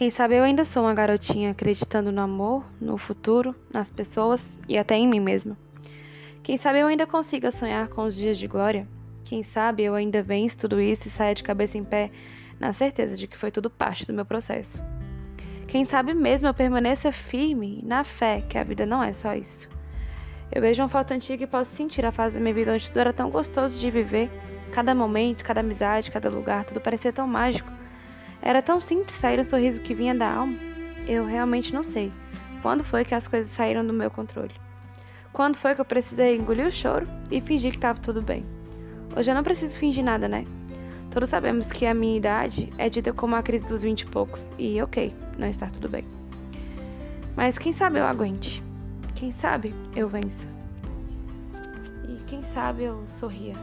Quem sabe eu ainda sou uma garotinha acreditando no amor, no futuro, nas pessoas e até em mim mesma. Quem sabe eu ainda consiga sonhar com os dias de glória. Quem sabe eu ainda vença tudo isso e saia de cabeça em pé na certeza de que foi tudo parte do meu processo. Quem sabe mesmo eu permaneça firme na fé que a vida não é só isso. Eu vejo uma foto antiga e posso sentir a fase da minha vida onde tudo era tão gostoso de viver. Cada momento, cada amizade, cada lugar, tudo parecia tão mágico. Era tão simples sair o sorriso que vinha da alma. Eu realmente não sei. Quando foi que as coisas saíram do meu controle? Quando foi que eu precisei engolir o choro e fingir que estava tudo bem? Hoje eu não preciso fingir nada, né? Todos sabemos que a minha idade é dita como a crise dos vinte e poucos, e ok, não está tudo bem. Mas quem sabe eu aguente. Quem sabe eu vença. E quem sabe eu sorria.